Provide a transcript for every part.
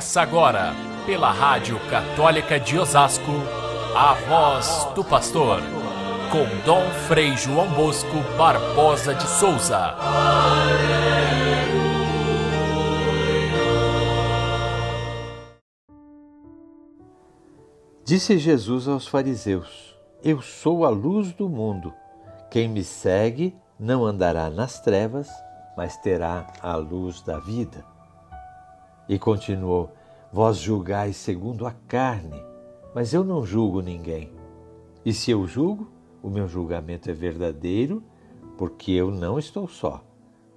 Começa agora, pela Rádio Católica de Osasco, a voz do pastor, com Dom Frei João Bosco Barbosa de Souza. Disse Jesus aos fariseus: Eu sou a luz do mundo. Quem me segue não andará nas trevas, mas terá a luz da vida. E continuou: Vós julgais segundo a carne, mas eu não julgo ninguém. E se eu julgo, o meu julgamento é verdadeiro, porque eu não estou só,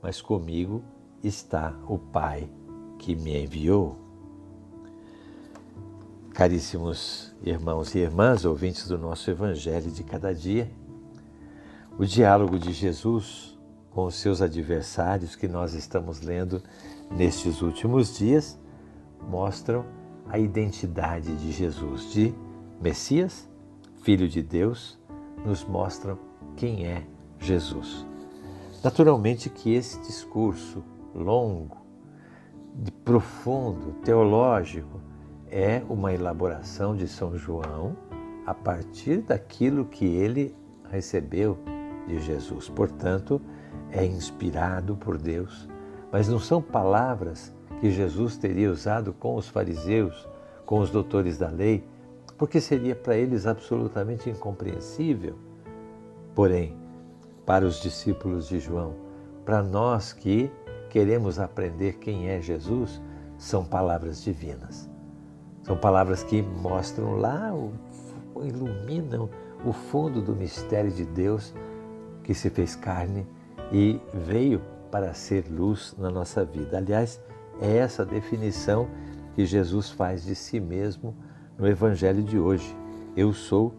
mas comigo está o Pai que me enviou. Caríssimos irmãos e irmãs, ouvintes do nosso Evangelho de cada dia, o diálogo de Jesus com os seus adversários que nós estamos lendo nestes últimos dias mostram a identidade de Jesus, de Messias, Filho de Deus, nos mostram quem é Jesus. Naturalmente que esse discurso longo, profundo, teológico, é uma elaboração de São João a partir daquilo que ele recebeu de Jesus. Portanto, é inspirado por Deus, mas não são palavras que Jesus teria usado com os fariseus, com os doutores da lei, porque seria para eles absolutamente incompreensível. Porém, para os discípulos de João, para nós que queremos aprender quem é Jesus, são palavras divinas. São palavras que mostram lá, iluminam o fundo do mistério de Deus que se fez carne e veio para ser luz na nossa vida. Aliás, é essa definição que Jesus faz de si mesmo no Evangelho de hoje. Eu sou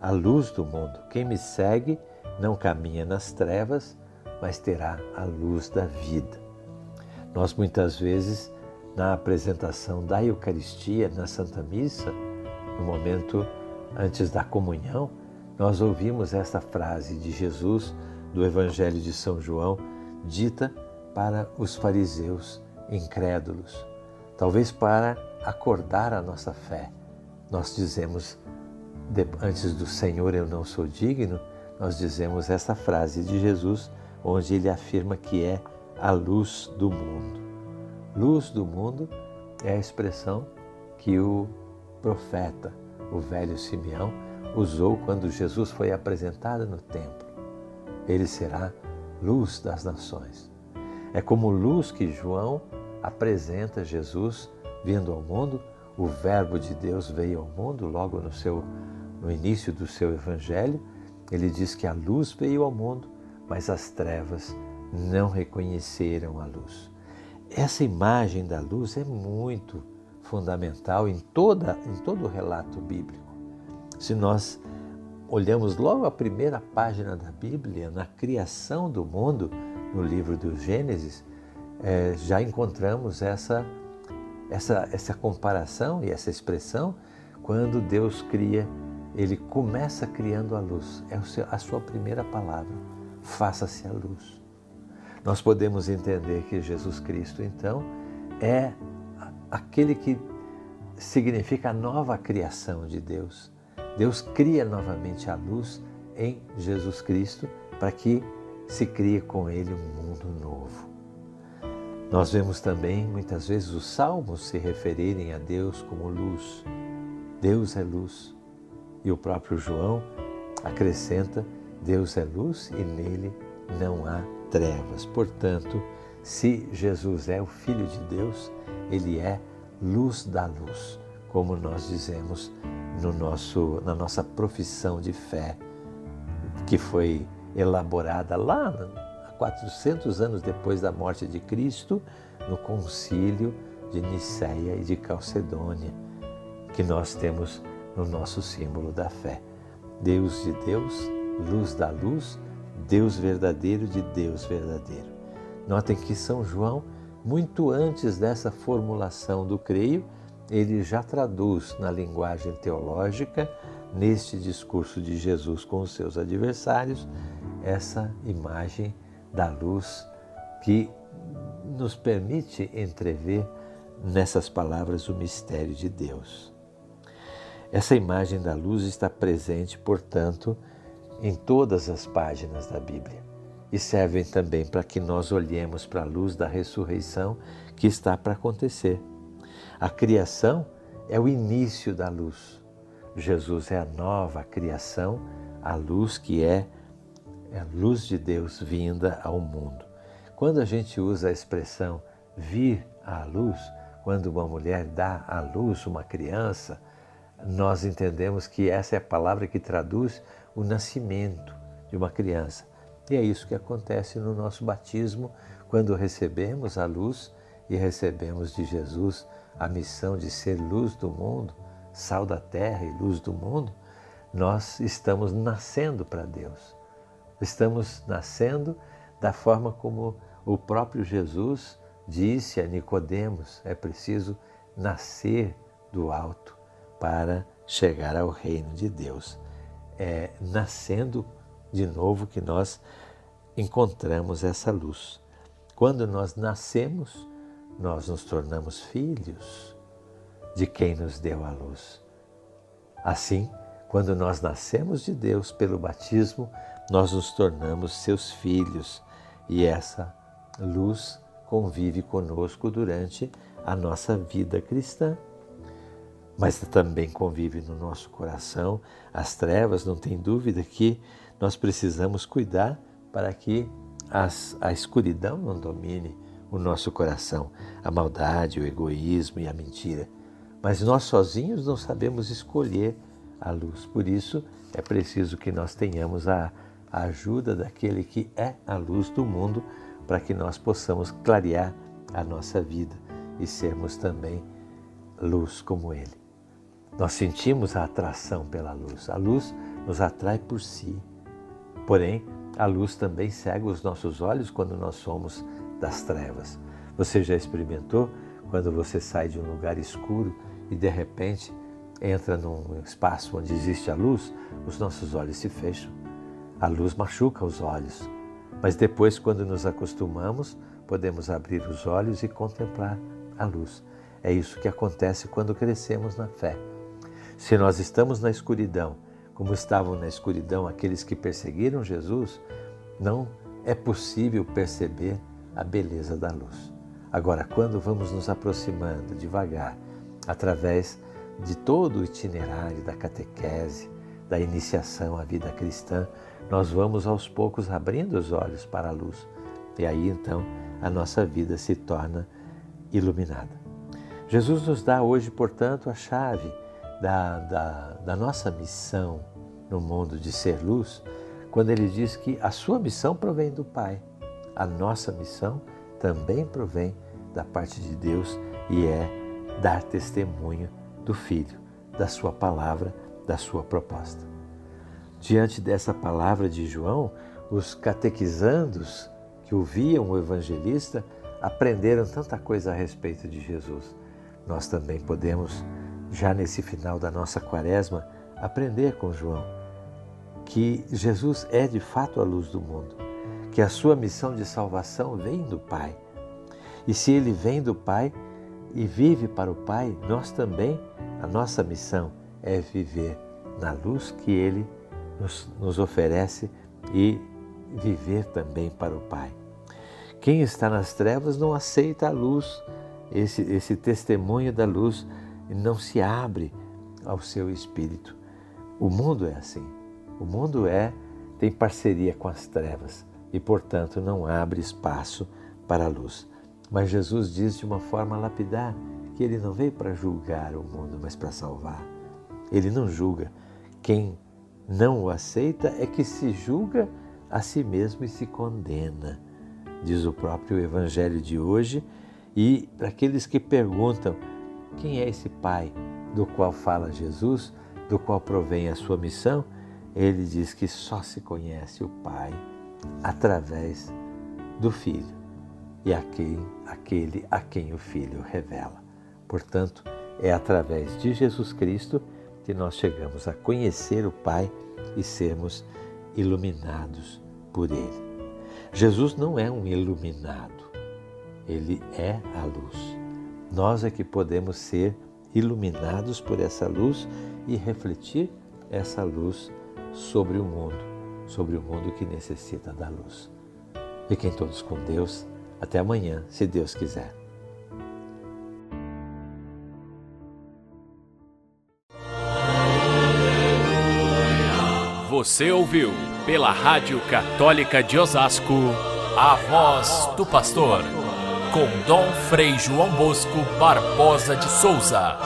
a luz do mundo. Quem me segue não caminha nas trevas, mas terá a luz da vida. Nós muitas vezes na apresentação da Eucaristia, na Santa Missa, no momento antes da comunhão, nós ouvimos esta frase de Jesus do Evangelho de São João, dita para os fariseus incrédulos, talvez para acordar a nossa fé. Nós dizemos, antes do Senhor eu não sou digno, nós dizemos esta frase de Jesus, onde ele afirma que é a luz do mundo. Luz do mundo é a expressão que o profeta, o velho Simeão, usou quando Jesus foi apresentado no templo. Ele será luz das nações. É como luz que João apresenta Jesus vindo ao mundo. O Verbo de Deus veio ao mundo logo no seu no início do seu evangelho. Ele diz que a luz veio ao mundo, mas as trevas não reconheceram a luz. Essa imagem da luz é muito fundamental em, toda, em todo o relato bíblico. Se nós olhamos logo a primeira página da Bíblia, na criação do mundo, no livro do Gênesis, é, já encontramos essa, essa, essa comparação e essa expressão quando Deus cria, ele começa criando a luz, é a sua primeira palavra: faça-se a luz. Nós podemos entender que Jesus Cristo, então, é aquele que significa a nova criação de Deus. Deus cria novamente a luz em Jesus Cristo para que se crie com ele um mundo novo. Nós vemos também muitas vezes os salmos se referirem a Deus como luz. Deus é luz. E o próprio João acrescenta: Deus é luz e nele não há trevas. Portanto, se Jesus é o Filho de Deus, ele é luz da luz, como nós dizemos no nosso, na nossa profissão de fé, que foi elaborada lá há 400 anos depois da morte de Cristo, no concílio de Nicéia e de Calcedônia, que nós temos no nosso símbolo da fé. Deus de Deus, luz da luz, Deus verdadeiro de Deus verdadeiro. Notem que São João, muito antes dessa formulação do creio, ele já traduz na linguagem teológica, neste discurso de Jesus com os seus adversários, essa imagem da luz que nos permite entrever nessas palavras o mistério de Deus. Essa imagem da luz está presente, portanto, em todas as páginas da Bíblia e servem também para que nós olhemos para a luz da ressurreição que está para acontecer. A criação é o início da luz. Jesus é a nova criação, a luz que é, é a luz de Deus vinda ao mundo. Quando a gente usa a expressão vir à luz, quando uma mulher dá à luz uma criança, nós entendemos que essa é a palavra que traduz o nascimento de uma criança. E é isso que acontece no nosso batismo, quando recebemos a luz e recebemos de Jesus a missão de ser luz do mundo, sal da terra e luz do mundo, nós estamos nascendo para Deus. Estamos nascendo da forma como o próprio Jesus disse a Nicodemos, é preciso nascer do alto para chegar ao reino de Deus. É nascendo de novo que nós encontramos essa luz. Quando nós nascemos, nós nos tornamos filhos de quem nos deu a luz. Assim, quando nós nascemos de Deus pelo batismo, nós nos tornamos seus filhos e essa luz convive conosco durante a nossa vida cristã. Mas também convive no nosso coração as trevas, não tem dúvida que nós precisamos cuidar para que as, a escuridão não domine o nosso coração, a maldade, o egoísmo e a mentira. Mas nós sozinhos não sabemos escolher a luz. Por isso é preciso que nós tenhamos a, ajuda daquele que é a luz do mundo para que nós possamos clarear a nossa vida e sermos também luz como ele. Nós sentimos a atração pela luz. A luz nos atrai por si. Porém, a luz também cega os nossos olhos quando nós somos das trevas. Você já experimentou quando você sai de um lugar escuro e de repente entra num espaço onde existe a luz, os nossos olhos se fecham. A luz machuca os olhos, mas depois, quando nos acostumamos, podemos abrir os olhos e contemplar a luz. É isso que acontece quando crescemos na fé. Se nós estamos na escuridão como estavam na escuridão aqueles que perseguiram Jesus, não é possível perceber a beleza da luz. Agora, quando vamos nos aproximando devagar, através de todo o itinerário da catequese, da iniciação à vida cristã, nós vamos aos poucos abrindo os olhos para a luz. E aí então a nossa vida se torna iluminada. Jesus nos dá hoje, portanto, a chave da, da, da nossa missão no mundo de ser luz, quando ele diz que a sua missão provém do Pai, a nossa missão também provém da parte de Deus e é dar testemunho do Filho, da sua palavra, da sua proposta. Diante dessa palavra de João, os catequizandos que ouviam o evangelista aprenderam tanta coisa a respeito de Jesus. Nós também podemos já nesse final da nossa quaresma, aprender com João que Jesus é de fato a luz do mundo, que a sua missão de salvação vem do Pai. E se ele vem do Pai e vive para o Pai, nós também, a nossa missão é viver na luz que ele nos, nos oferece e viver também para o Pai. Quem está nas trevas não aceita a luz, esse, esse testemunho da luz e não se abre ao seu espírito. O mundo é assim. O mundo é tem parceria com as trevas e, portanto, não abre espaço para a luz. Mas Jesus diz de uma forma lapidar que ele não veio para julgar o mundo, mas para salvar. Ele não julga. Quem não o aceita é que se julga a si mesmo e se condena, diz o próprio Evangelho de hoje. E para aqueles que perguntam quem é esse Pai do qual fala Jesus, do qual provém a sua missão? Ele diz que só se conhece o Pai através do Filho e aquele, a quem o Filho revela. Portanto, é através de Jesus Cristo que nós chegamos a conhecer o Pai e sermos iluminados por Ele. Jesus não é um iluminado, ele é a luz. Nós é que podemos ser iluminados por essa luz e refletir essa luz sobre o mundo, sobre o mundo que necessita da luz. Fiquem todos com Deus. Até amanhã, se Deus quiser. Você ouviu pela Rádio Católica de Osasco a voz do pastor com Dom Frei João Bosco Barbosa de Souza.